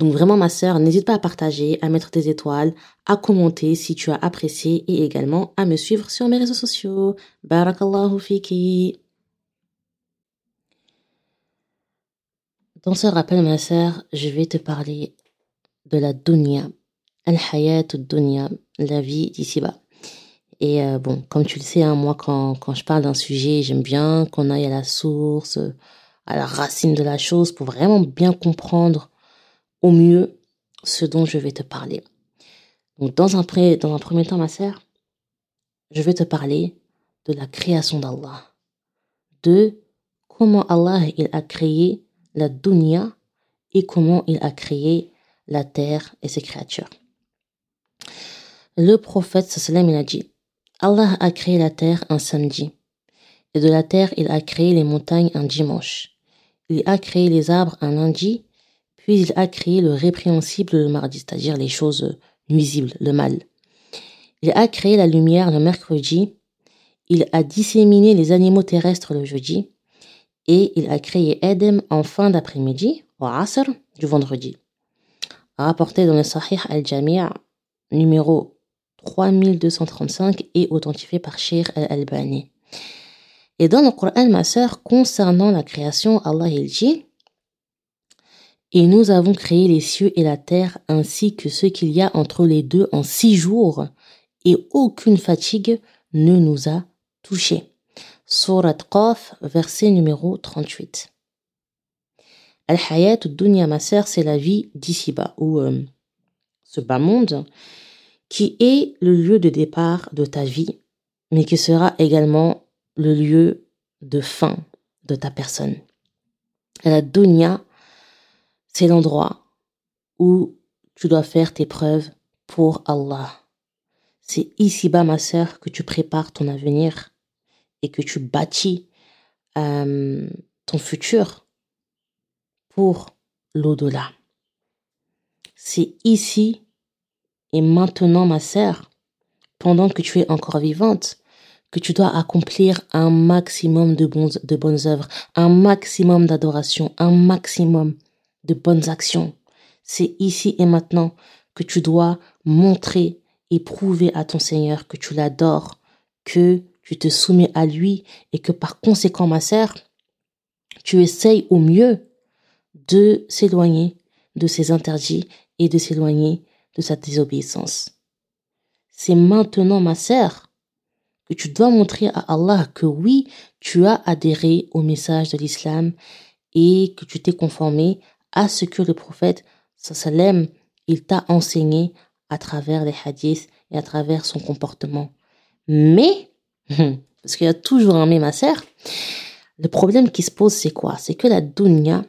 Donc vraiment ma sœur, n'hésite pas à partager, à mettre des étoiles, à commenter si tu as apprécié et également à me suivre sur mes réseaux sociaux. Barakallahu fiki. Dans ce rappel ma sœur, je vais te parler de la dunya, al-hayat dunya, la vie d'ici-bas. Et euh, bon, comme tu le sais, hein, moi quand, quand je parle d'un sujet, j'aime bien qu'on aille à la source, à la racine de la chose pour vraiment bien comprendre au mieux ce dont je vais te parler. Donc, dans un, premier temps, ma sœur, je vais te parler de la création d'Allah, de comment Allah il a créé la dunya et comment il a créé la terre et ses créatures. Le prophète sallam il a dit Allah a créé la terre un samedi et de la terre il a créé les montagnes un dimanche. Il a créé les arbres un lundi puis il a créé le répréhensible le mardi, c'est-à-dire les choses nuisibles, le mal. Il a créé la lumière le mercredi. Il a disséminé les animaux terrestres le jeudi. Et il a créé Edem en fin d'après-midi, au Asr, du vendredi. Rapporté dans le Sahih al-Jami' numéro 3235 et authentifié par Sheikh al-Albani. Et dans le Coran, ma sœur, concernant la création, Allah il dit et nous avons créé les cieux et la terre ainsi que ce qu'il y a entre les deux en six jours, et aucune fatigue ne nous a touchés. Surat Qaf, verset numéro 38. Al-Hayat Dunya ma c'est la vie d'ici-bas, ou euh, ce bas monde, qui est le lieu de départ de ta vie, mais qui sera également le lieu de fin de ta personne. La dunya, c'est l'endroit où tu dois faire tes preuves pour Allah. C'est ici-bas, ma sœur, que tu prépares ton avenir et que tu bâtis euh, ton futur pour l'au-delà. C'est ici et maintenant, ma sœur, pendant que tu es encore vivante, que tu dois accomplir un maximum de, de bonnes œuvres, un maximum d'adoration, un maximum de bonnes actions. C'est ici et maintenant que tu dois montrer et prouver à ton Seigneur que tu l'adores, que tu te soumets à lui et que par conséquent, ma sœur, tu essayes au mieux de s'éloigner de ses interdits et de s'éloigner de sa désobéissance. C'est maintenant, ma sœur, que tu dois montrer à Allah que oui, tu as adhéré au message de l'islam et que tu t'es conformé à ce que le prophète sallam il t'a enseigné à travers les hadiths et à travers son comportement. Mais, parce qu'il y a toujours un mais ma sœur, le problème qui se pose c'est quoi? C'est que la dunya,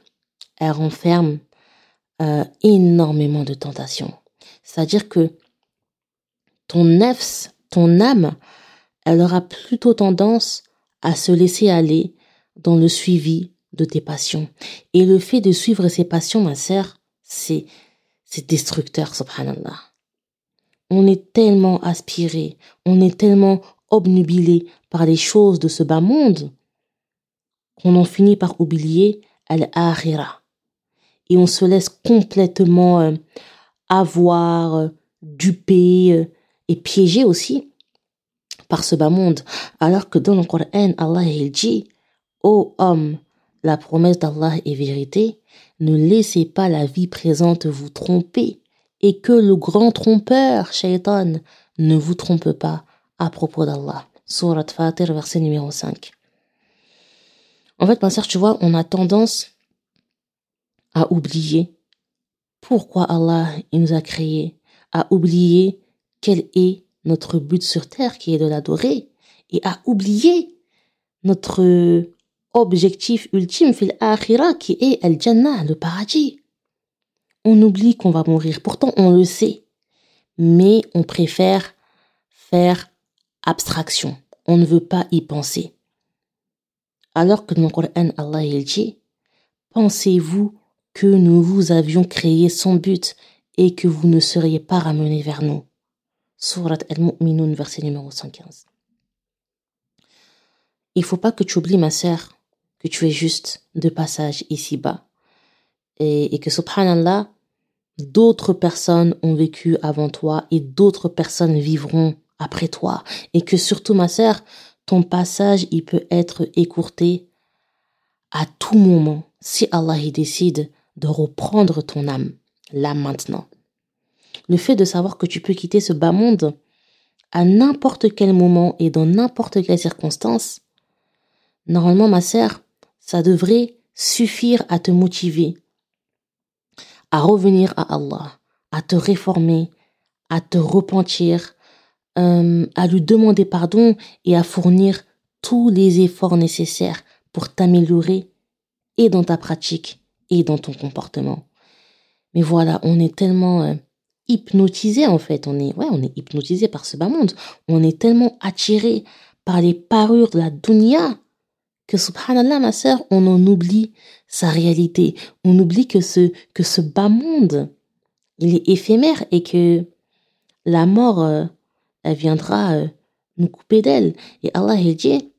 elle renferme euh, énormément de tentations. C'est-à-dire que ton nefs, ton âme, elle aura plutôt tendance à se laisser aller dans le suivi de tes passions. Et le fait de suivre ces passions, ma sœur, c'est, c'est destructeur, subhanallah. On est tellement aspiré, on est tellement obnubilé par les choses de ce bas monde qu'on en finit par oublier al-akhira. Et on se laisse complètement euh, avoir, euh, duper euh, et piéger aussi par ce bas monde. Alors que dans le Coran, Allah il dit, ô homme, la promesse d'Allah est vérité. Ne laissez pas la vie présente vous tromper et que le grand trompeur, Shaitan, ne vous trompe pas à propos d'Allah. Surat Fatir, verset numéro 5. En fait, ma sœur, tu vois, on a tendance à oublier pourquoi Allah nous a créés, à oublier quel est notre but sur terre qui est de l'adorer et à oublier notre objectif ultime fil akhira qui est al jannah le paradis. on oublie qu'on va mourir. Pourtant, on le sait. Mais on préfère faire abstraction. On ne veut pas y penser. Alors que dans le Coran, Allah il dit Pensez-vous que nous vous avions créé sans but et que vous ne seriez pas ramenés vers nous? Surat Al-Mu'minun, verset numéro 115. Il faut pas que tu oublies, ma sœur, que tu es juste de passage ici-bas. Et, et que, subhanallah, d'autres personnes ont vécu avant toi et d'autres personnes vivront après toi. Et que surtout, ma sœur, ton passage, il peut être écourté à tout moment si Allah y décide de reprendre ton âme, là maintenant. Le fait de savoir que tu peux quitter ce bas monde à n'importe quel moment et dans n'importe quelle circonstance, normalement, ma sœur, ça devrait suffire à te motiver à revenir à Allah, à te réformer, à te repentir, euh, à lui demander pardon et à fournir tous les efforts nécessaires pour t'améliorer et dans ta pratique et dans ton comportement. Mais voilà, on est tellement euh, hypnotisé en fait, on est ouais, on est hypnotisé par ce bas monde. On est tellement attiré par les parures de la dunya que subhanallah ma sœur, on en oublie sa réalité. On oublie que ce que ce bas monde, il est éphémère et que la mort euh, viendra euh, nous couper d'elle. Et Allah il dit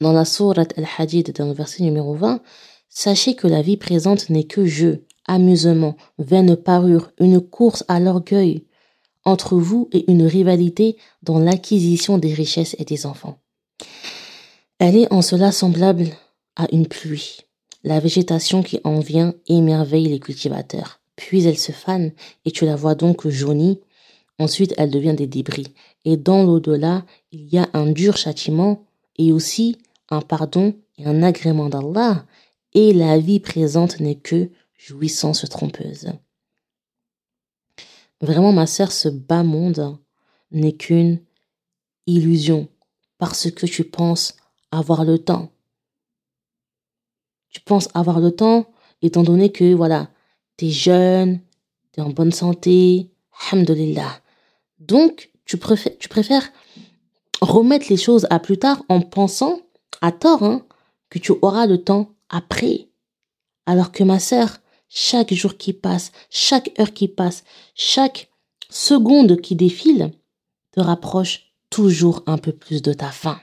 dans la sourate Al-Hadid dans le verset numéro 20, sachez que la vie présente n'est que jeu, amusement, vaine parure, une course à l'orgueil entre vous et une rivalité dans l'acquisition des richesses et des enfants. Elle est en cela semblable à une pluie. La végétation qui en vient émerveille les cultivateurs. Puis elle se fane et tu la vois donc jaunie. Ensuite, elle devient des débris. Et dans l'au-delà, il y a un dur châtiment et aussi un pardon et un agrément d'Allah. Et la vie présente n'est que jouissance trompeuse. Vraiment, ma sœur, ce bas monde n'est qu'une illusion parce que tu penses avoir le temps. Tu penses avoir le temps, étant donné que, voilà, tu es jeune, tu es en bonne santé, alhamdulillah. Donc, tu préfères, tu préfères remettre les choses à plus tard en pensant, à tort, hein, que tu auras le temps après. Alors que ma sœur, chaque jour qui passe, chaque heure qui passe, chaque seconde qui défile, te rapproche toujours un peu plus de ta fin.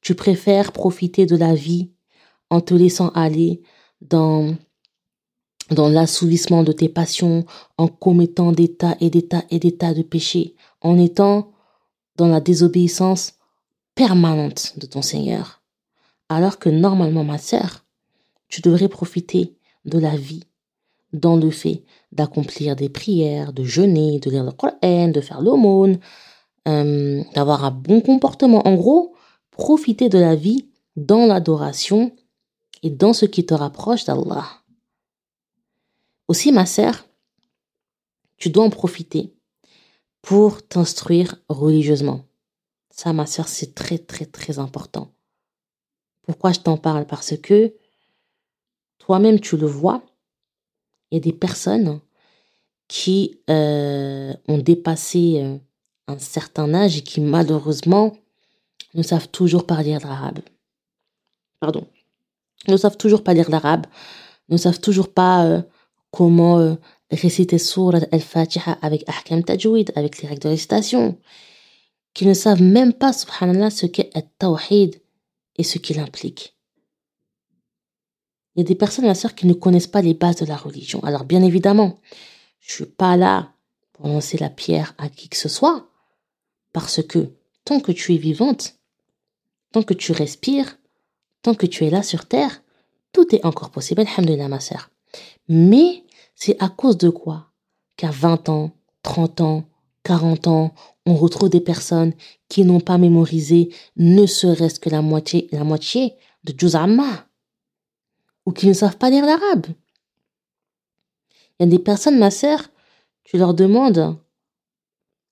Tu préfères profiter de la vie en te laissant aller dans, dans l'assouvissement de tes passions, en commettant des tas et des tas et des tas de péchés, en étant dans la désobéissance permanente de ton Seigneur. Alors que normalement, ma sœur, tu devrais profiter de la vie dans le fait d'accomplir des prières, de jeûner, de lire le Coran, de faire l'aumône, euh, d'avoir un bon comportement. En gros, profiter de la vie dans l'adoration et dans ce qui te rapproche d'Allah. Aussi, ma sœur, tu dois en profiter pour t'instruire religieusement. Ça, ma sœur, c'est très, très, très important. Pourquoi je t'en parle? Parce que toi-même, tu le vois, il y a des personnes qui euh, ont dépassé euh, un certain âge et qui, malheureusement, ne savent toujours pas lire l'arabe. Pardon. Ne savent toujours pas lire l'arabe. Ne savent toujours pas euh, comment euh, réciter Surat al-Fatiha avec Ahkam Tajwid, avec les règles de récitation. Qui ne savent même pas, subhanallah, ce qu'est tawhid et ce qu'il implique. Il y a des personnes, ma sœur, qui ne connaissent pas les bases de la religion. Alors, bien évidemment, je suis pas là pour lancer la pierre à qui que ce soit, parce que tant que tu es vivante, Tant que tu respires, tant que tu es là sur terre, tout est encore possible, alhamdulillah ma sœur. Mais c'est à cause de quoi qu'à 20 ans, 30 ans, 40 ans, on retrouve des personnes qui n'ont pas mémorisé ne serait-ce que la moitié, la moitié de Juz'amma ou qui ne savent pas lire l'arabe. Il y a des personnes, ma sœur, tu leur demandes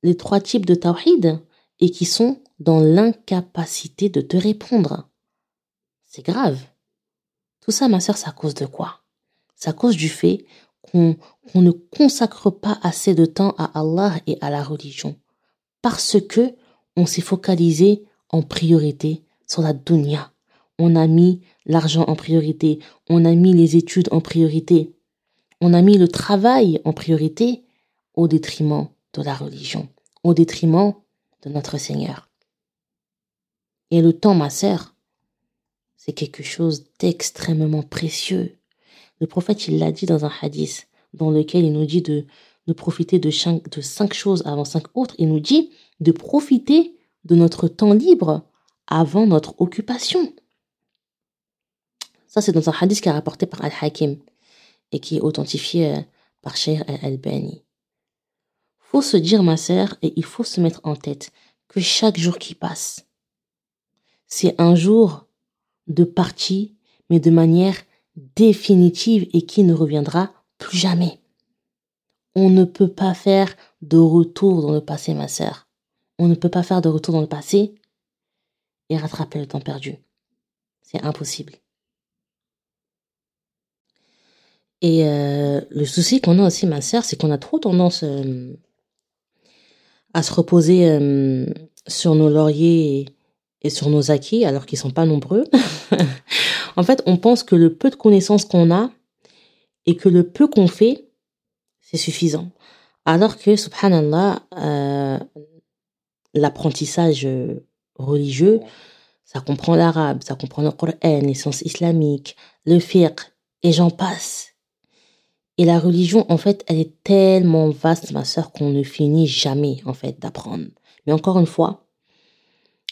les trois types de tawhid et qui sont dans l'incapacité de te répondre. C'est grave. Tout ça, ma sœur, c'est à cause de quoi? C'est à cause du fait qu'on ne consacre pas assez de temps à Allah et à la religion. Parce que on s'est focalisé en priorité sur la dunya. On a mis l'argent en priorité, on a mis les études en priorité, on a mis le travail en priorité au détriment de la religion, au détriment de notre Seigneur. Et le temps, ma sœur, c'est quelque chose d'extrêmement précieux. Le prophète, il l'a dit dans un hadith dans lequel il nous dit de, profiter de cinq, choses avant cinq autres. Il nous dit de profiter de notre temps libre avant notre occupation. Ça, c'est dans un hadith qui est rapporté par Al-Hakim et qui est authentifié euh, par Sheikh Al-Albani. Faut se dire, ma sœur, et il faut se mettre en tête que chaque jour qui passe, c'est un jour de partie, mais de manière définitive et qui ne reviendra plus jamais. On ne peut pas faire de retour dans le passé, ma sœur. On ne peut pas faire de retour dans le passé et rattraper le temps perdu. C'est impossible. Et euh, le souci qu'on a aussi, ma sœur, c'est qu'on a trop tendance euh, à se reposer euh, sur nos lauriers sur nos acquis, alors qu'ils sont pas nombreux. en fait, on pense que le peu de connaissances qu'on a et que le peu qu'on fait, c'est suffisant. Alors que, subhanallah, l'apprentissage religieux, ça comprend l'arabe, ça comprend le Coran, les sciences islamiques, le fiqh, et j'en passe. Et la religion, en fait, elle est tellement vaste, ma sœur, qu'on ne finit jamais, en fait, d'apprendre. Mais encore une fois,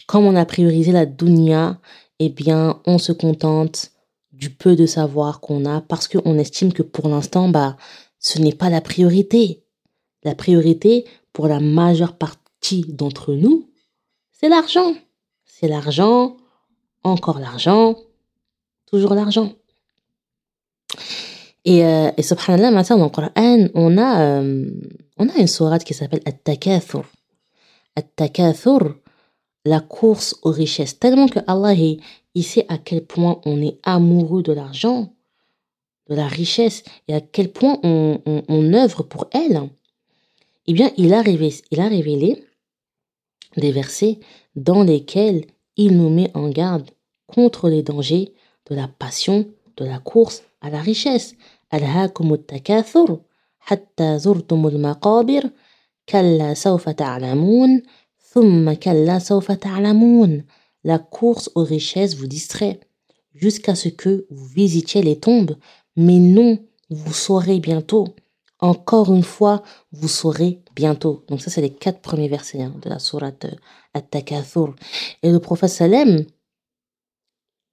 comme on a priorisé la dunya, eh bien, on se contente du peu de savoir qu'on a parce qu'on estime que pour l'instant, bah, ce n'est pas la priorité. La priorité, pour la majeure partie d'entre nous, c'est l'argent. C'est l'argent, encore l'argent, toujours l'argent. Et, euh, et subhanallah, maintenant dans le Coran, on a, euh, on a une sourate qui s'appelle At-Takathur. At-Takathur, la course aux richesses. Tellement que Allah, il sait à quel point on est amoureux de l'argent, de la richesse, et à quel point on, on, œuvre pour elle. Eh bien, il a, révélé, des versets dans lesquels il nous met en garde contre les dangers de la passion, de la course à la richesse. hatta la course aux richesses vous distrait jusqu'à ce que vous visitiez les tombes, mais non, vous saurez bientôt. Encore une fois, vous saurez bientôt. Donc ça, c'est les quatre premiers versets hein, de la sourate euh, At-Takathur. Et le prophète Salem,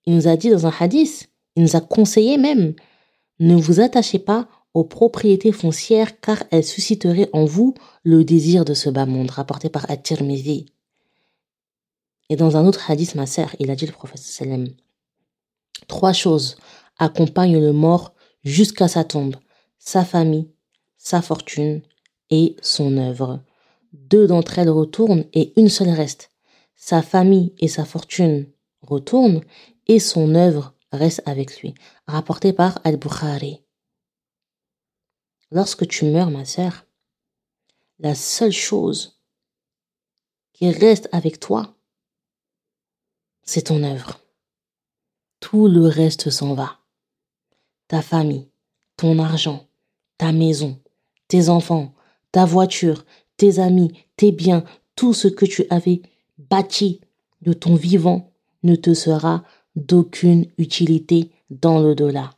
il nous a dit dans un hadith, il nous a conseillé même, ne vous attachez pas aux propriétés foncières car elles susciteraient en vous le désir de ce bas monde, rapporté par At-Tirmidhi. Et dans un autre hadith, ma sœur, il a dit le prophète sallam, trois choses accompagnent le mort jusqu'à sa tombe, sa famille, sa fortune et son œuvre. Deux d'entre elles retournent et une seule reste. Sa famille et sa fortune retournent et son œuvre reste avec lui. Rapporté par Al-Bukhari. Lorsque tu meurs, ma sœur, la seule chose qui reste avec toi, c'est ton œuvre. Tout le reste s'en va. Ta famille, ton argent, ta maison, tes enfants, ta voiture, tes amis, tes biens, tout ce que tu avais bâti de ton vivant ne te sera d'aucune utilité dans l'au-delà.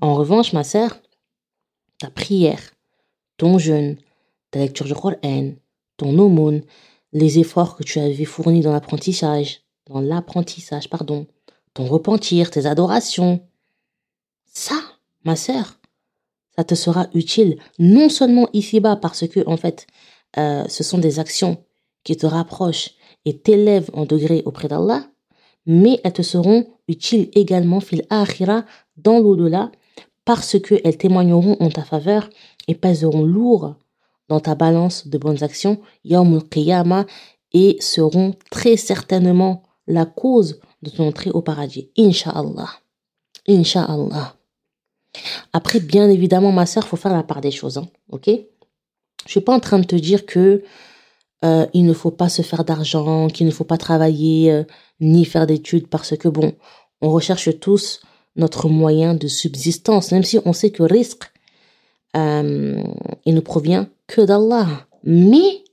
En revanche, ma sœur, ta prière, ton jeûne, ta lecture du Coran, ton aumône, les efforts que tu avais fournis dans l'apprentissage, dans l'apprentissage, pardon, ton repentir, tes adorations, ça, ma sœur, ça te sera utile non seulement ici-bas parce que en fait, euh, ce sont des actions qui te rapprochent et t'élèvent en degré auprès d'Allah, mais elles te seront utiles également fil akhira dans l'au-delà parce qu'elles témoigneront en ta faveur et pèseront lourd dans ta balance de bonnes actions yawmul qiyamah et seront très certainement la cause de ton entrée au paradis. Inch'Allah. Inch'Allah. Après, bien évidemment, ma sœur, faut faire la part des choses, hein, ok? Je suis pas en train de te dire que euh, il ne faut pas se faire d'argent, qu'il ne faut pas travailler euh, ni faire d'études parce que bon, on recherche tous notre moyen de subsistance, même si on sait que risque, euh, il ne provient que d'Allah. Mais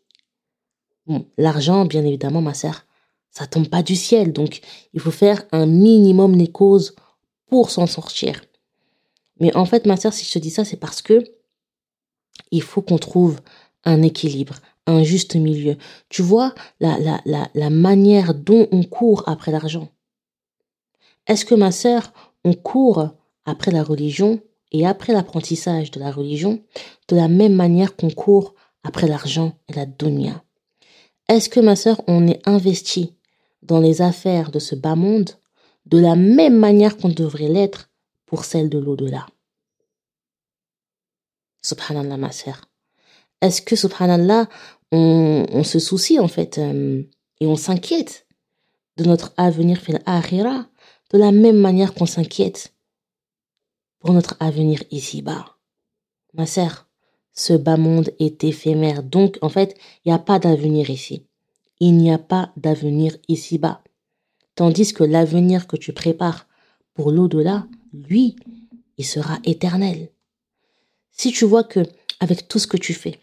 l'argent, bien évidemment, ma sœur, ça tombe pas du ciel, donc il faut faire un minimum les causes pour s'en sortir. Mais en fait, ma sœur, si je te dis ça, c'est parce que il faut qu'on trouve un équilibre, un juste milieu. Tu vois la, la, la manière dont on court après l'argent. Est-ce que ma sœur, on court après la religion et après l'apprentissage de la religion de la même manière qu'on court après l'argent et la dunya? Est-ce que ma sœur, on est investi dans les affaires de ce bas monde de la même manière qu'on devrait l'être pour celle de l'au-delà? Subhanallah, ma sœur. Est-ce que, subhanallah, on, se soucie en fait euh, et on s'inquiète de notre avenir fil de la même manière qu'on s'inquiète pour notre avenir ici-bas. Ma sœur, ce bas monde est éphémère, donc en fait, il n'y a pas d'avenir ici. Il n'y a pas d'avenir ici-bas. Tandis que l'avenir que tu prépares pour l'au-delà, lui, il sera éternel. Si tu vois que avec tout ce que tu fais,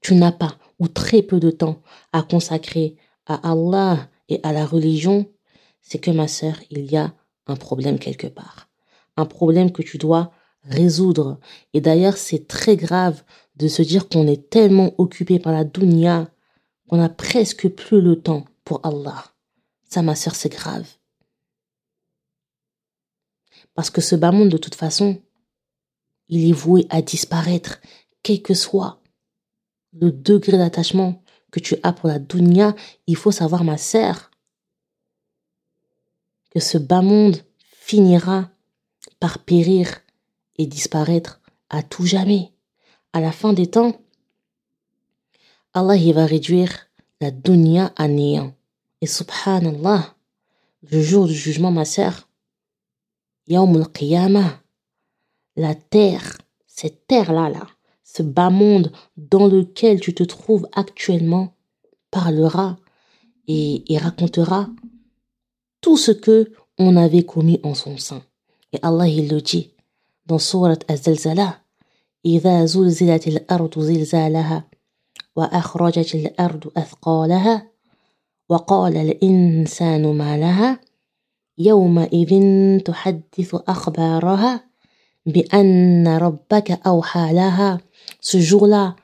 tu n'as pas ou très peu de temps à consacrer à Allah et à la religion, c'est que ma sœur, il y a un problème quelque part. Un problème que tu dois résoudre. Et d'ailleurs, c'est très grave de se dire qu'on est tellement occupé par la dunya qu'on a presque plus le temps pour Allah. Ça, ma sœur, c'est grave. Parce que ce bas monde, de toute façon, il est voué à disparaître, quel que soit le degré d'attachement que tu as pour la dunya, il faut savoir, ma sœur, que ce bas monde finira par périr et disparaître à tout jamais. À la fin des temps, Allah il va réduire la dunya à néant. Et subhanallah, le jour du jugement, ma sœur, Yawm al-Qiyamah, la terre, cette terre-là, là, ce bas monde dans lequel tu te trouves actuellement parlera et, racontera tout ce que on avait commis en son sein. Et Allah il le dit dans Surat Az-Zalzala إذا زلزلت الأرض زلزالها وأخرجت الأرض أثقالها وقال الإنسان ما لها يومئذ تحدث أخبارها بأن ربك أوحى لها ce jour-là,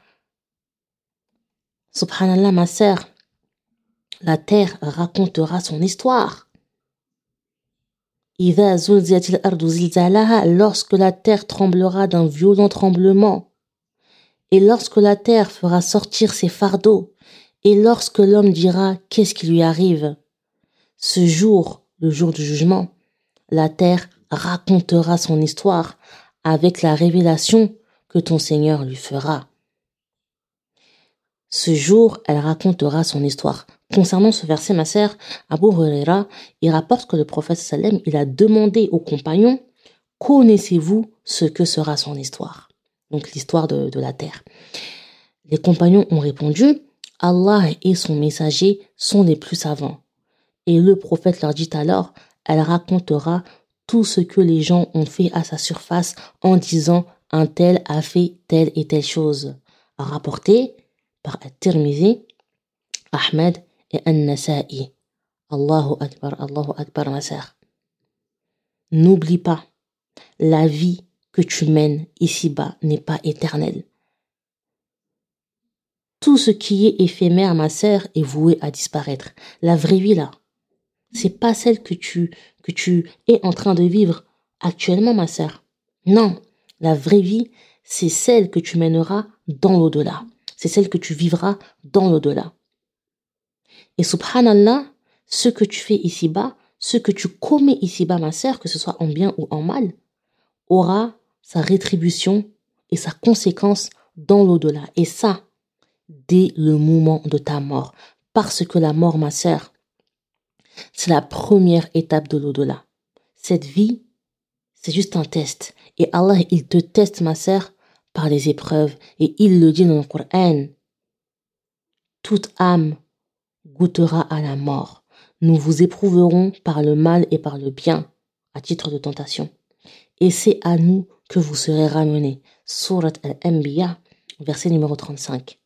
subhanallah, ma sœur, la terre racontera son histoire. Lorsque la terre tremblera d'un violent tremblement, et lorsque la terre fera sortir ses fardeaux, et lorsque l'homme dira qu'est-ce qui lui arrive, ce jour, le jour du jugement, la terre racontera son histoire avec la révélation que ton Seigneur lui fera. Ce jour, elle racontera son histoire. Concernant ce verset, ma sœur, Abu Huraira, il rapporte que le prophète Salem, il a demandé aux compagnons, connaissez-vous ce que sera son histoire? Donc l'histoire de, de la terre. Les compagnons ont répondu, Allah et son messager sont les plus savants. Et le prophète leur dit alors, elle racontera tout ce que les gens ont fait à sa surface en disant un tel a fait telle et telle chose. Rapporté par At-Tirmizi, Ahmed An-Nasa'i. Allahu Akbar, Allahu Akbar, ma sœur. N'oublie pas, la vie que tu mènes ici-bas n'est pas éternelle. Tout ce qui est éphémère, ma sœur, est voué à disparaître. La vraie vie, là, c'est pas celle que tu, que tu es en train de vivre actuellement, ma sœur. Non, la vraie vie, c'est celle que tu mèneras dans l'au-delà. C'est celle que tu vivras dans l'au-delà. Et subhanallah, ce que tu fais ici-bas, ce que tu commets ici-bas, ma sœur, que ce soit en bien ou en mal, aura sa rétribution et sa conséquence dans l'au-delà. Et ça, dès le moment de ta mort. Parce que la mort, ma sœur, c'est la première étape de l'au-delà. Cette vie, c'est juste un test. Et Allah, il te teste, ma sœur, par les épreuves. Et il le dit dans le Coran. Toute âme goûtera à la mort. Nous vous éprouverons par le mal et par le bien, à titre de tentation. Et c'est à nous que vous serez ramenés. Surat al-Anbiya, verset numéro 35.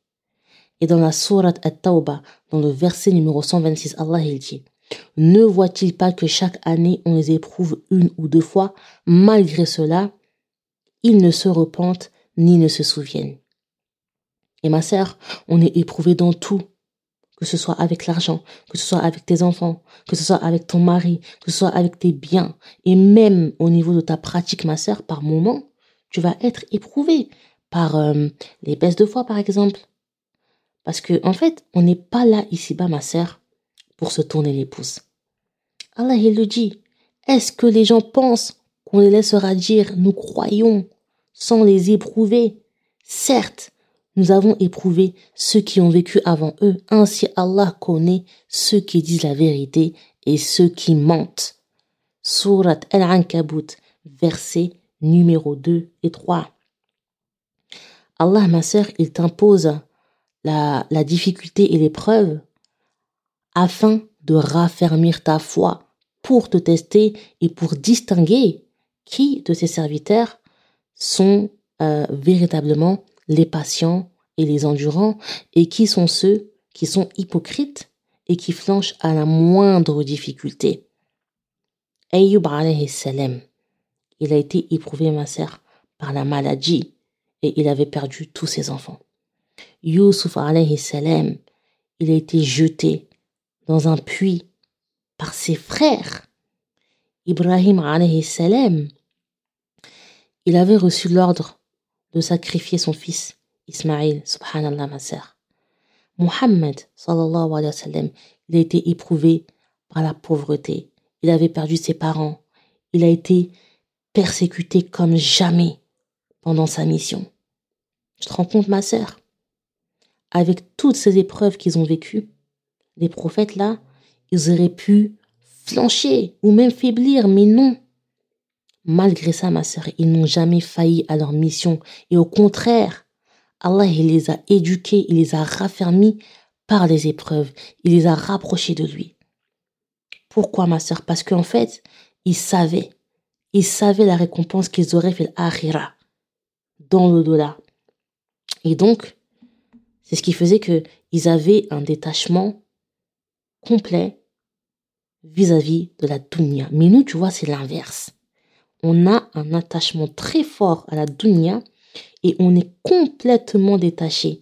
Et dans la Surat al-Tawbah, dans le verset numéro 126, Allah dit Ne voit-il pas que chaque année on les éprouve une ou deux fois? Malgré cela, ils ne se repentent ni ne se souviennent. Et ma sœur, on est éprouvé dans tout, que ce soit avec l'argent, que ce soit avec tes enfants, que ce soit avec ton mari, que ce soit avec tes biens, et même au niveau de ta pratique, ma sœur, par moment, tu vas être éprouvé par euh, les baisses de foi, par exemple. Parce que, en fait, on n'est pas là ici-bas, ma sœur, pour se tourner les pouces. Allah, il le dit. Est-ce que les gens pensent qu'on les laissera dire nous croyons sans les éprouver? Certes, nous avons éprouvé ceux qui ont vécu avant eux. Ainsi Allah connaît ceux qui disent la vérité et ceux qui mentent. Surat Al-Ankabut, verset numéro 2 et 3. Allah, ma sœur, il t'impose la, la difficulté et l'épreuve afin de raffermir ta foi, pour te tester et pour distinguer qui de ses serviteurs sont euh, véritablement les patients et les endurants, et qui sont ceux qui sont hypocrites et qui flanchent à la moindre difficulté. Ayyub il a été éprouvé, ma sœur, par la maladie, et il avait perdu tous ses enfants. Yusuf il a été jeté dans un puits par ses frères. Ibrahim salam, il avait reçu l'ordre de sacrifier son fils Ismaïl, subhanallah ma sœur. Muhammad, sallallahu alayhi wa sallam, il a été éprouvé par la pauvreté. Il avait perdu ses parents. Il a été persécuté comme jamais pendant sa mission. Je te rends compte, ma sœur? Avec toutes ces épreuves qu'ils ont vécues, les prophètes là, ils auraient pu flancher ou même faiblir, mais non. Malgré ça, ma sœur, ils n'ont jamais failli à leur mission. Et au contraire, Allah, il les a éduqués, il les a raffermis par les épreuves. Il les a rapprochés de lui. Pourquoi, ma sœur? Parce qu'en fait, ils savaient. Ils savaient la récompense qu'ils auraient fait l'akhira, dans l'au-delà. Et donc, c'est ce qui faisait qu'ils avaient un détachement complet vis-à-vis de la dunya. Mais nous, tu vois, c'est l'inverse. On a un attachement très fort à la dunya et on est complètement détaché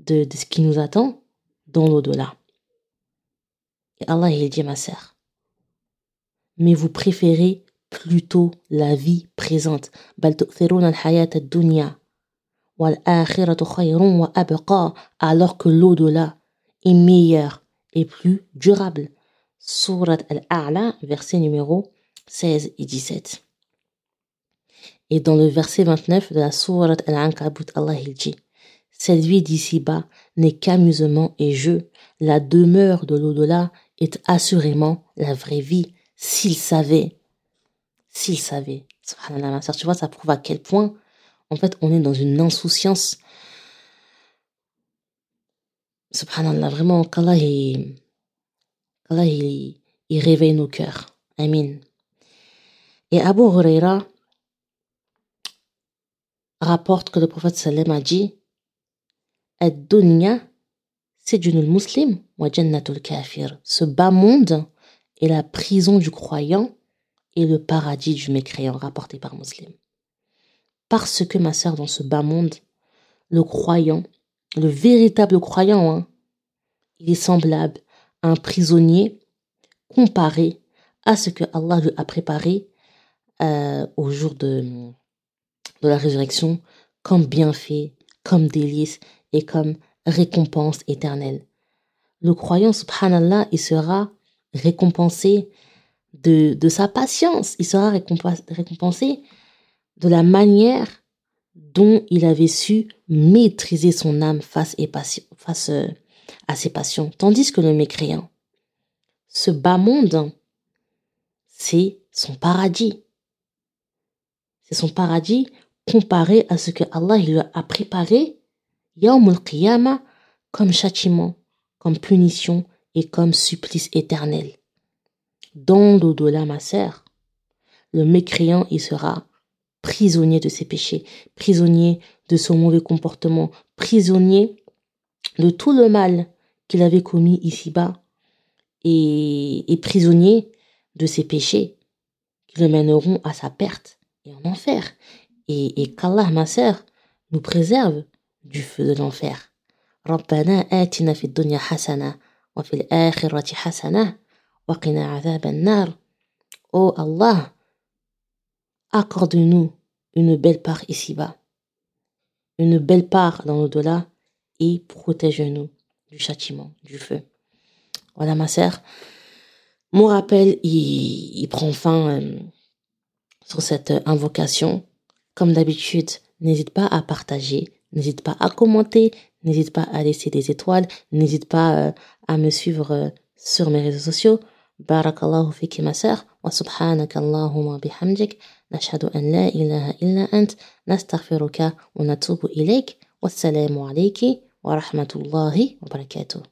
de, ce qui nous attend dans l'au-delà. Et Allah, il dit, ma sœur, mais vous préférez plutôt la vie présente. alors que l'au-delà est meilleur et plus durable. Surat Al-A'la, verset numéro 16 et 17. Et dans le verset 29 de la Surat Al-Ankabut, Allah il dit Cette vie d'ici-bas n'est qu'amusement et jeu. La demeure de l'au-delà est assurément la vraie vie. S'il savait, s'il savait. Subhanallah, ma soeur, tu vois, ça prouve à quel point, en fait, on est dans une insouciance. Subhanallah, vraiment, qu'Allah, il, il, il réveille nos cœurs. Amin. Et Abu Huraira, rapporte que le prophète sallam a dit Ad-dunya c'est muslim wa jannatul kafir. Ce bas monde est la prison du croyant et le paradis du mécréant, rapporté par Muslim. Parce que, ma sœur, dans ce bas monde, le croyant, le véritable croyant, hein, il est semblable à un prisonnier comparé à ce que Allah lui a préparé euh, au jour de, de la résurrection comme bienfait, comme délice et comme récompense éternelle. Le croyant, subhanallah, il sera récompensé de, de sa patience, il sera récompensé de la manière dont il avait su maîtriser son âme face, et face euh, à ses passions. Tandis que le mécréant, ce bas monde, c'est son paradis. c'est son paradis comparé à ce que Allah lui a préparé, Yawm qiyamah comme châtiment, comme punition et comme supplice éternel. Dans l'au-delà, ma sœur, le mécréant, il sera prisonnier de ses péchés, prisonnier de son mauvais comportement, prisonnier de tout le mal qu'il avait commis ici-bas et prisonnier de ses péchés qui le mèneront à sa perte et en enfer Et, et qu'Allah, ma sœur, nous préserve du feu de l'enfer. ربنا آتنا في الدنيا حسنة وفي الآخرة حسنة وقنا عذاب النار. Oh Allah, accorde-nous une belle part ici-bas, une belle part dans l'au-delà et protège-nous du châtiment, du feu. Voilà ma sœur. Mon rappel, il, prend fin euh, sur cette invocation. Comme d'habitude, n'hésite pas à partager, n'hésite pas à commenter, n'hésite pas à laisser des étoiles, n'hésite pas euh, à me suivre euh, sur mes réseaux sociaux. Barakallahu fiki ma sœur, wa subhanaka Allahumma bihamdik, nashhadu an la ilaha illa ant, nastaghfiruka wa natubu ilayk, wassalamu alayki wa rahmatullahi wa barakatuh.